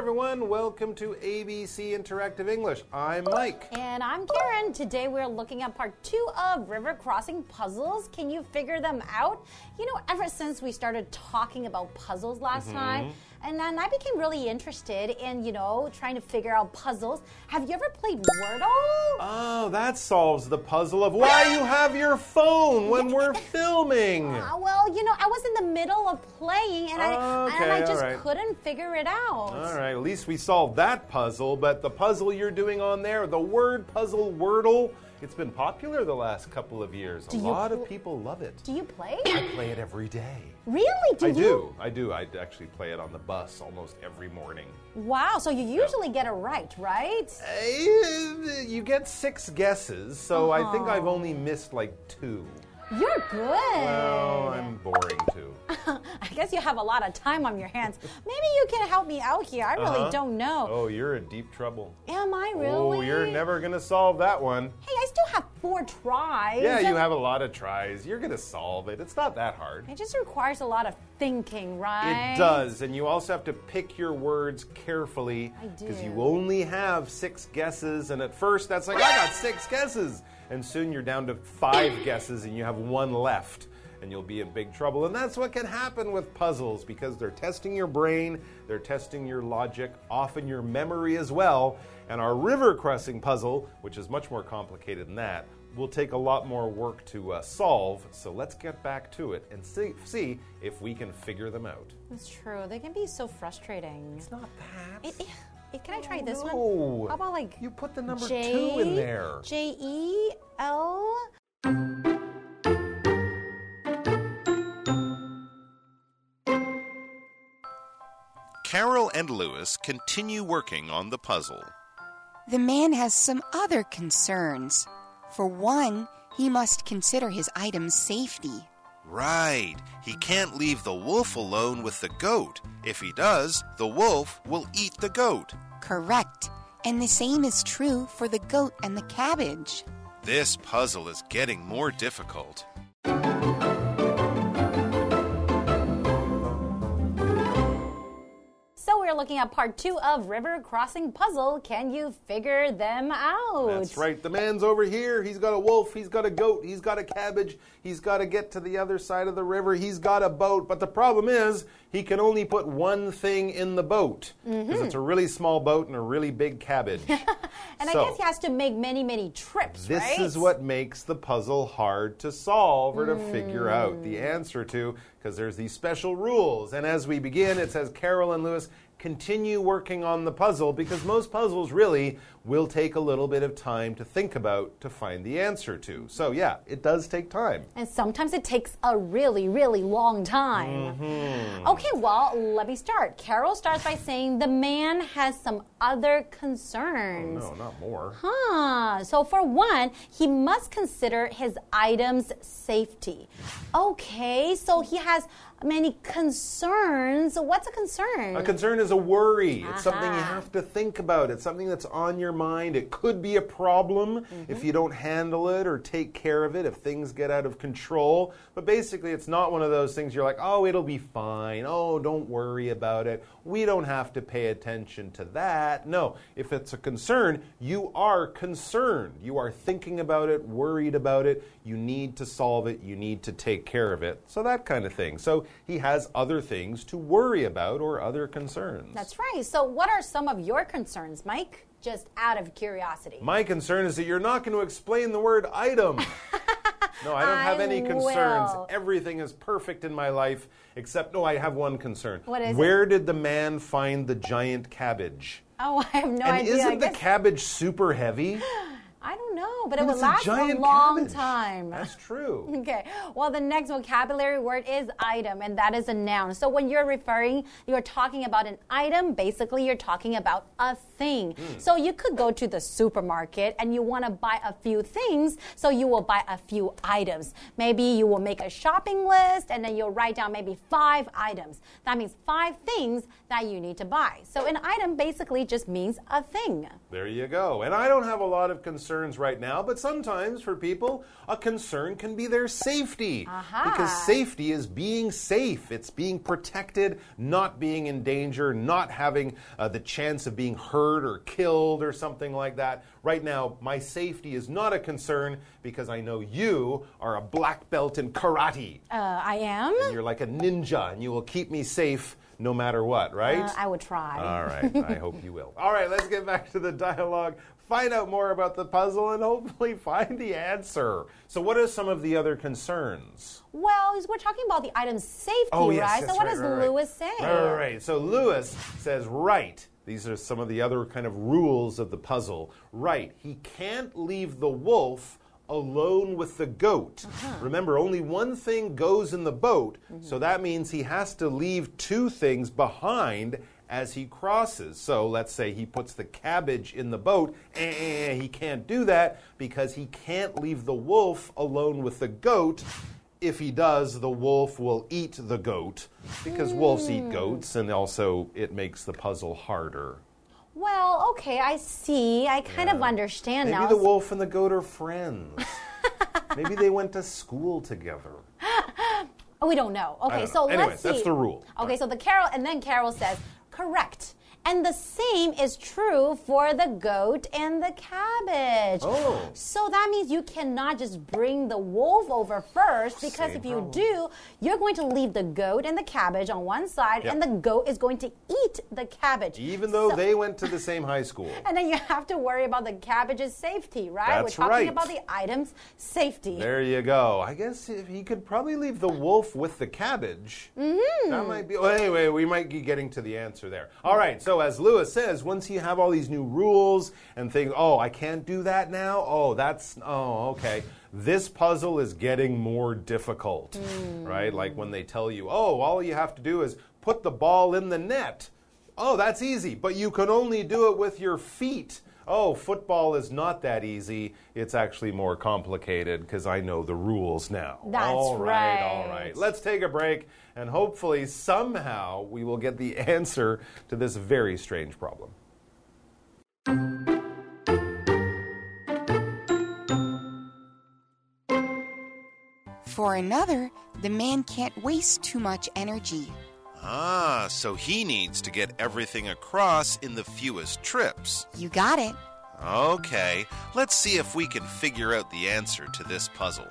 everyone. Welcome to ABC Interactive English. I'm Mike. And I'm Karen. Today we're looking at part two of river crossing puzzles. Can you figure them out? You know, ever since we started talking about puzzles last Mm-hmm. time, and then I became really interested in, you know, trying to figure out puzzles. Have you ever played Wordle? Oh, that solves the puzzle of why you have your phone when we're filming. Uh, well, you know, I was in the middle of playing and, I, and I just right. couldn't figure it out. All right, at least we solved that puzzle, but the puzzle you're doing on there, the word puzzle Wordle, it's been popular the last couple of years. A lot of people love it. Do you play? I play it every day. really? Do you I you? do. I do. I actually play it on the bus almost every morning. Wow, so you usually get it right, right? Eh, You get six guesses, so I think I've only missed like two. You're good. Well, I'm boring too. I guess you have a lot of time on your hands. Maybe you can help me out here. I really Uh-huh. don't know. Oh, you're in deep trouble. Am I really? Oh, you're never gonna solve that one. Hey, I still have four tries. Yeah, you have a lot of tries. You're gonna solve it. It's not that hard. It just requires a lot of thinking, right? It does, and you also have to pick your words carefully I because you only have six guesses. And at first, that's like I got six guesses, and soon you're down to five guesses, and you have one left, and you'll be in big trouble. And that's what can happen with puzzles because they're testing your brain, they're testing your logic, often your memory as well. And our river crossing puzzle, which is much more complicated than that, will take a lot more work to uh, solve. So let's get back to it and see, see if we can figure them out. That's true. They can be so frustrating. It's not that. It, it- can I try this no. one? How about like You put the number J, two in there. J E L. Carol and Lewis continue working on the puzzle. The man has some other concerns. For one, he must consider his item's safety. Right, he can't leave the wolf alone with the goat. If he does, the wolf will eat the goat. Correct. And the same is true for the goat and the cabbage. This puzzle is getting more difficult. Looking at part two of River Crossing Puzzle. Can you figure them out? That's right. The man's over here. He's got a wolf. He's got a goat. He's got a cabbage. He's got to get to the other side of the river. He's got a boat. But the problem is, he can only put one thing in the boat because it's a really small boat and a really big cabbage. And So- I guess he has to make many, many trips, This right? is what makes the puzzle hard to solve or to figure out the Hmm. answer to because there's these special rules. And as we begin, it says Carol and Lewis continue working on the puzzle because most puzzles really will take a little bit of time to think about to find the answer to. So, yeah, it does take time. And sometimes it takes a really, really long time. Mm-hmm. Okay, well, let me start. Carol starts by saying the man has some other concerns. Oh, no, not more. Huh. So, for one, he must consider his item's safety. Okay, so he has many concerns. What's a concern? A concern is a worry. It's something you have to think about. It's something that's on your mind. It could be a problem if mm-hmm. you don't handle it or take care of it, if things get out of control. But basically, it's not one of those things you're like, oh, it'll be fine. Oh, don't worry about it. We don't have to pay attention to that. No, if it's a concern, you are concerned. You are thinking about it, worried about it. You need to solve it. You need to take care of it. So, that kind of thing. So, he has other things to worry about or other concerns. That's right. So, what are some of your concerns, Mike? Just out of curiosity. My concern is that you're not going to explain the word item. no, I don't have any concerns. will. Everything is perfect in my life, except, no, I have one concern. What is it? Where did the man find the giant cabbage? Oh, I have no and idea. I isn't the cabbage super heavy? Know, but it will last a a long cabbage. time. That's true. Okay. Well, the next vocabulary word is item, and that is a noun. So when you're referring, you're talking about an item. Basically, you're talking about a thing. Hmm. So you could go to the supermarket and you want to buy a few things, so you will buy a few items. Maybe you will make a shopping list and then you'll write down maybe five items. That means five things that you need to buy. So an item basically just means a thing. There you go. And I don't have a lot of concerns right now, but sometimes for people, a concern can be their safety. Aha. Because safety is being safe, it's being protected, not being in danger, not having uh, the chance of being hurt or killed or something like that. Right now, my safety is not a concern because I know you are a black belt in karate. Uh, I am. And you're like a ninja and you will keep me safe no matter what, right? Uh, I would try. All right, I hope you will. All right, let's get back to the dialogue, find out more about the puzzle, and hopefully find the answer. So, what are some of the other concerns? Well, we're talking about the item's safety, Oh, yes, right? so, what right, does right, right. Lewis say? Right, right, right. So, Lewis says, right. These are some of the other kind of rules of the puzzle. Right. He can't leave the wolf alone with the goat. Uh-huh. Remember, only one thing goes in the boat, Mm-hmm. so that means he has to leave two things behind as he crosses. So let's say he puts the cabbage in the boat, eh, he can't do that because he can't leave the wolf alone with the goat. If he does, the wolf will eat the goat because wolves Hmm. eat goats, and also it makes the puzzle harder. Well, okay, I see. I kind of understand Maybe now. Maybe the wolf and the goat are friends. Maybe they went to school together. Oh, we don't know. Okay, don't so know. Anyway, let's see. that's the rule. Okay, so the Carol, and then Carol says, correct. And the same is true for the goat and the cabbage. Oh. So that means you cannot just bring the wolf over first because Same if you problem. do, you're going to leave the goat and the cabbage on one side Yep. and the goat is going to eat the cabbage. Even though So- they went to the same high school. And then you have to worry about the cabbage's safety, right? That's We're talking right. about the item's safety. There you go. I guess if he could probably leave the wolf with the cabbage. Mm-hmm. That might be. Well, anyway, we might be getting to the answer there. All right. So as Lewis says, once you have all these new rules and think, oh, I can't do that now. Oh, that's. Oh, okay. This puzzle is getting more difficult, Mm. right? Like when they tell you, oh, all you have to do is put the ball in the net. Oh, that's easy, but you can only do it with your feet. Oh, football is not that easy. It's actually more complicated because I know the rules now. That's all right, all right. right. Let's take a break and hopefully somehow we will get the answer to this very strange problem. For another, the man can't waste too much energy. Ah, so he needs to get everything across in the fewest trips. You got it. Okay, let's see if we can figure out the answer to this puzzle.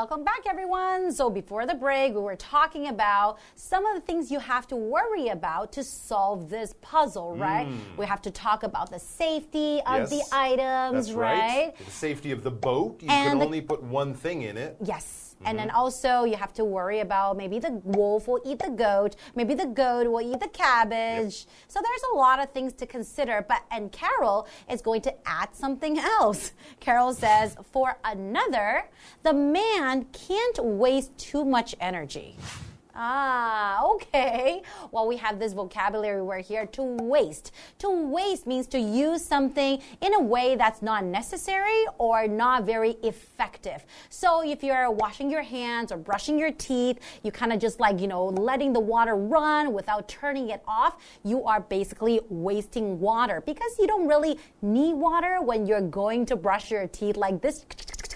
Welcome back, everyone. So, before the break, we were talking about some of the things you have to worry about to solve this puzzle, right? Hmm. We have to talk about the safety of the items, That's right? The safety of the boat. You And can only put one thing in it. Yes. And then mm-hmm. also you have to worry about maybe the wolf will eat the goat, maybe the goat will eat the cabbage. So there's a lot of things to consider. But and Carol is going to add something else. Carol says, for another, the man can't waste too much energy. Ah, okay. Well, we have this vocabulary word here to waste. To waste means to use something in a way that's not necessary or not very effective. So if you're washing your hands or brushing your teeth, you kind of just like, you know, letting the water run without turning it off, you are basically wasting water because you don't really need water when you're going to brush your teeth like this.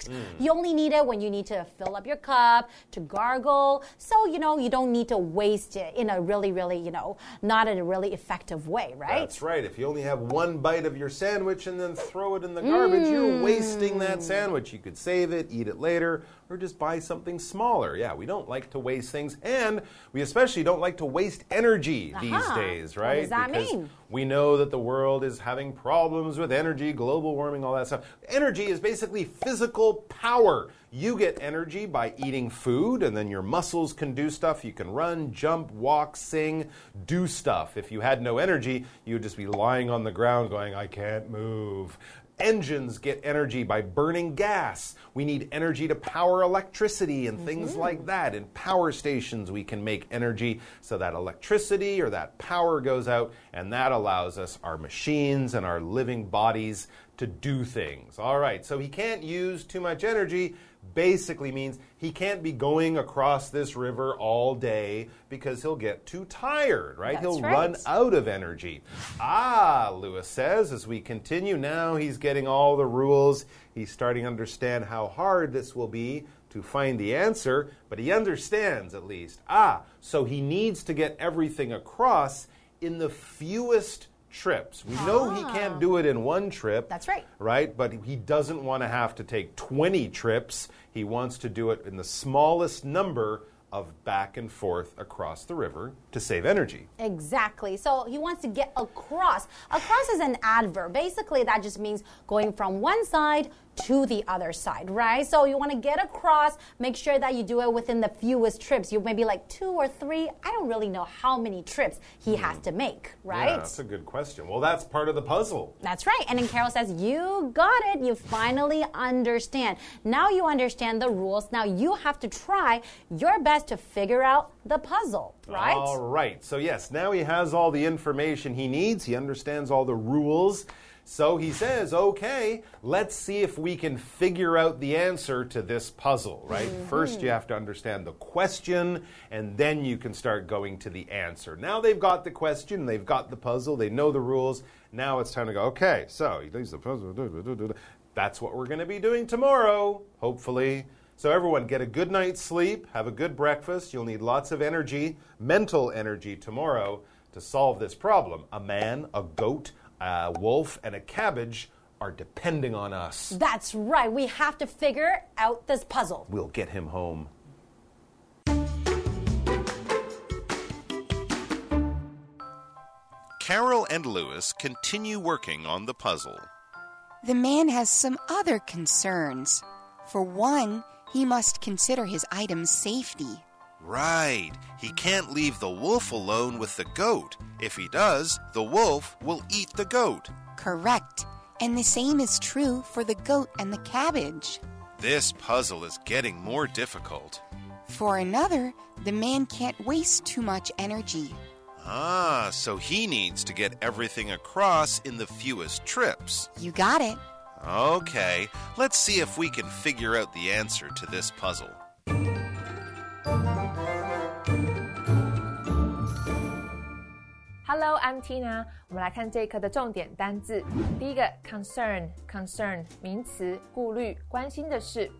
Mm. You only need it when you need to fill up your cup, to gargle. So, you know, you don't need to waste it in a really, really, you know, not in a really effective way, right? That's right. If you only have one bite of your sandwich and then throw it in the garbage, you're mm. wasting that sandwich. You could save it, eat it later, or just buy something smaller. Yeah, we don't like to waste things, and we especially don't like to waste energy these Aha. days, What right? does that because mean? we know that the world is having problems with energy, global warming, all that stuff. Energy is basically physical power. You get energy by eating food, and then your muscles can do stuff. You can run, jump, walk, sing, do stuff. If you had no energy, you would just be lying on the ground going, I can't move. Engines get energy by burning gas. We need energy to power electricity and things mm-hmm. like that. In power stations, we can make energy so that electricity or that power goes out, and that allows us, our machines and our living bodies, to do things. All right, so he can't use too much energy basically means he can't be going across this river all day because he'll get too tired, right? That's he'll right. run out of energy. Ah, Lewis says as we continue, now he's getting all the rules. He's starting to understand how hard this will be to find the answer, but he understands at least. Ah, so he needs to get everything across in the fewest trips. We know he can't ah. do it in one trip. That's right. Right? But he doesn't want to have to take 20 trips. He wants to do it in the smallest number of back and forth across the river to save energy. Exactly. So he wants to get across. Across is an adverb. Basically, that just means going from one side to the other side, right? So you want to get across, make sure that you do it within the fewest trips. You maybe like two or three. I don't really know how many trips he hmm. has to make, right? Yeah, that's a good question. Well, that's part of the puzzle. That's right. And then Carol says, You got it. You finally understand. Now you understand the rules. Now you have to try your best to figure out the puzzle, right? All right. So, yes, now he has all the information he needs. He understands all the rules. So he says, okay, let's see if we can figure out the answer to this puzzle, right? Mm-hmm. First, you have to understand the question, and then you can start going to the answer. Now they've got the question, they've got the puzzle, they know the rules. Now it's time to go, okay, so he leaves the puzzle. That's what we're going to be doing tomorrow, hopefully. So, everyone, get a good night's sleep, have a good breakfast. You'll need lots of energy, mental energy tomorrow to solve this problem. A man, a goat, a wolf, and a cabbage are depending on us. That's right. We have to figure out this puzzle. We'll get him home. Carol and Lewis continue working on the puzzle. The man has some other concerns. For one, he must consider his item's safety. Right. He can't leave the wolf alone with the goat. If he does, the wolf will eat the goat. Correct. And the same is true for the goat and the cabbage. This puzzle is getting more difficult. For another, the man can't waste too much energy. Ah, so he needs to get everything across in the fewest trips. You got it. Okay, let's see if we can figure out the answer to this puzzle. MT 呢。我们来看这一课的重点单字。第一个，concern，concern 名词，顾虑、关心的事。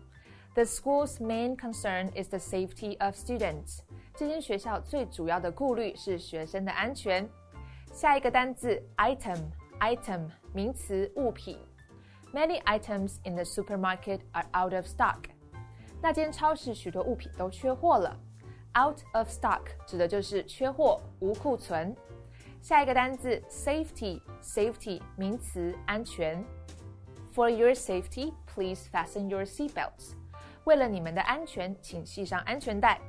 The school's main concern is the safety of students。这间学校最主要的顾虑是学生的安全。下一个单字，item，item 名词，物品。Many items in the supermarket are out of stock。那间超市许多物品都缺货了。Out of stock 指的就是缺货、无库存。下一个单字 safety，safety 名词，安全。For your safety, please fasten your seatbelts。为了你们的安全，请系上安全带。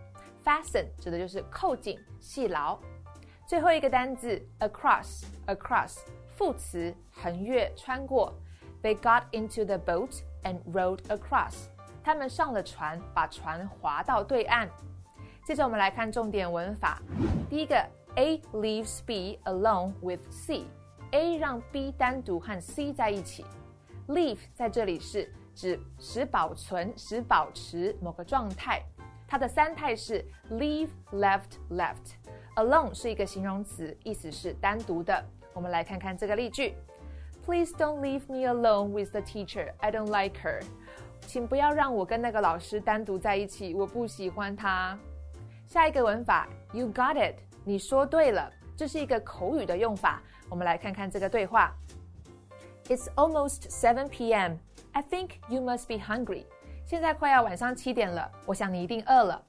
Fasten 指的就是扣紧、系牢。最后一个单字 across，across 副词，横越、穿过。They got into the boat and rowed across。他们上了船，把船划到对岸。接着我们来看重点文法。第一个 A leaves B alone with C。A 让 B 单独和 C 在一起。Leave 在这里是指使保存、使保持某个状态。它的三态是 leave、left、left。Alone 是一个形容词，意思是单独的。我们来看看这个例句：Please don't leave me alone with the teacher. I don't like her. 请不要让我跟那个老师单独在一起，我不喜欢她。下一个文法，You got it， 你说对了，这是一个口语的用法。我们来看看这个对话。It's almost 7 p.m. I think you must be hungry. 现在快要晚上七点了，我想你一定饿了。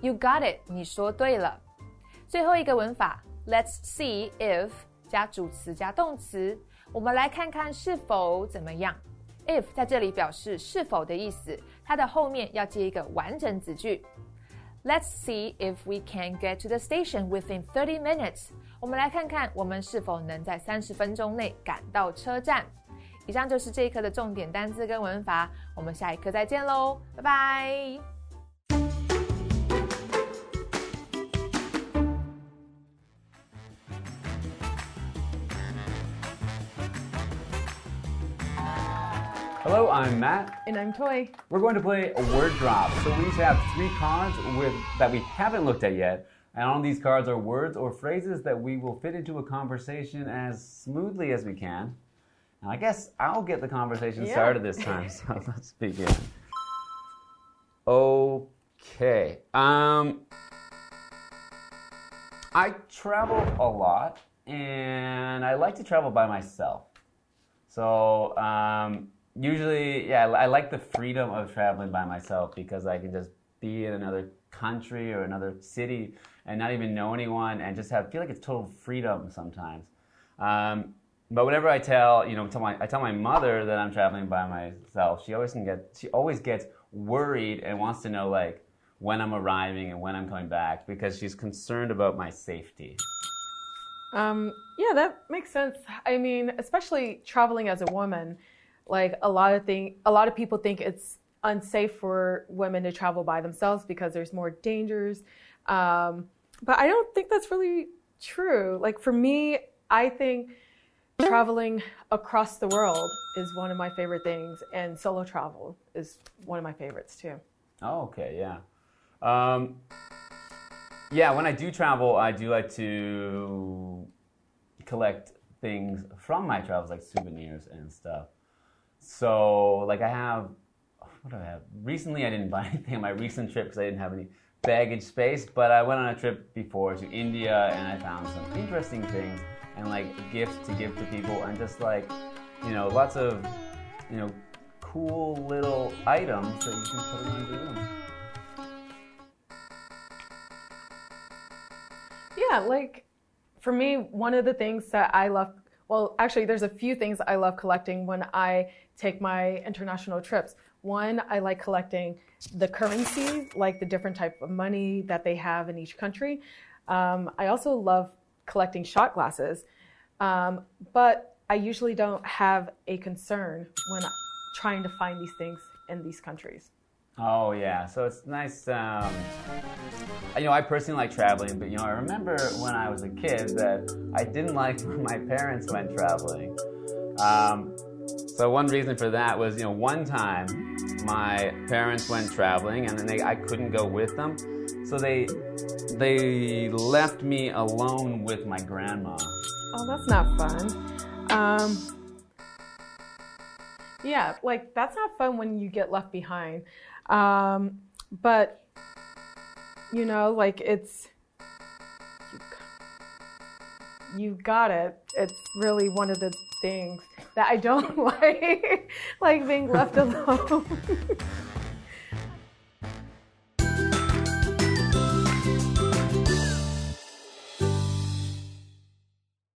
You got it，你说对了。最后一个文法，Let's see if 加主词加动词，我们来看看是否怎么样。If 在这里表示是否的意思，它的后面要接一个完整子句。Let's see if we can get to the station within 30 minutes。我们来看看我们是否能在三十分钟内赶到车站。以上就是这一课的重点单词跟文法，我们下一课再见喽，拜拜。Hello, I'm Matt. And I'm Toy. We're going to play a word drop. So we each have three cards with that we haven't looked at yet. And on these cards are words or phrases that we will fit into a conversation as smoothly as we can. And I guess I'll get the conversation Yeah. started this time. So let's begin. Okay. Um, I travel a lot, and I like to travel by myself. So um, usually, yeah, I like the freedom of traveling by myself because I can just be in another country or another city and not even know anyone and just have feel like it's total freedom sometimes. Um, but whenever I tell, you know, tell my, I tell my mother that I'm traveling by myself, she always can get, she always gets worried and wants to know like when I'm arriving and when I'm coming back because she's concerned about my safety. Um, yeah, that makes sense. I mean, especially traveling as a woman, like a lot of thing, a lot of people think it's unsafe for women to travel by themselves because there's more dangers. Um, but I don't think that's really true. Like for me, I think traveling across the world is one of my favorite things, and solo travel is one of my favorites too. Oh, okay, yeah. Um, yeah, when I do travel, I do like to collect things from my travels, like souvenirs and stuff. So, like, I have, what do I have? Recently, I didn't buy anything on my recent trip because I didn't have any baggage space, but I went on a trip before to India and I found some interesting things and, like, gifts to give to people and just, like, you know, lots of, you know, cool little items that you can put around your room. Yeah, like for me, one of the things that I love, well, actually, there's a few things I love collecting when I take my international trips. One, I like collecting the currency, like the different type of money that they have in each country. Um, I also love collecting shot glasses, um, but I usually don't have a concern when trying to find these things in these countries. Oh yeah, so it's nice. Um, you know, I personally like traveling, but you know, I remember when I was a kid that I didn't like when my parents went traveling. Um, so one reason for that was, you know, one time my parents went traveling, and then they, I couldn't go with them, so they they left me alone with my grandma. Oh, that's not fun. Um, yeah, like that's not fun when you get left behind. Um, but you know, like it's you, got it. It's really one of the things that I don't like, like being left alone.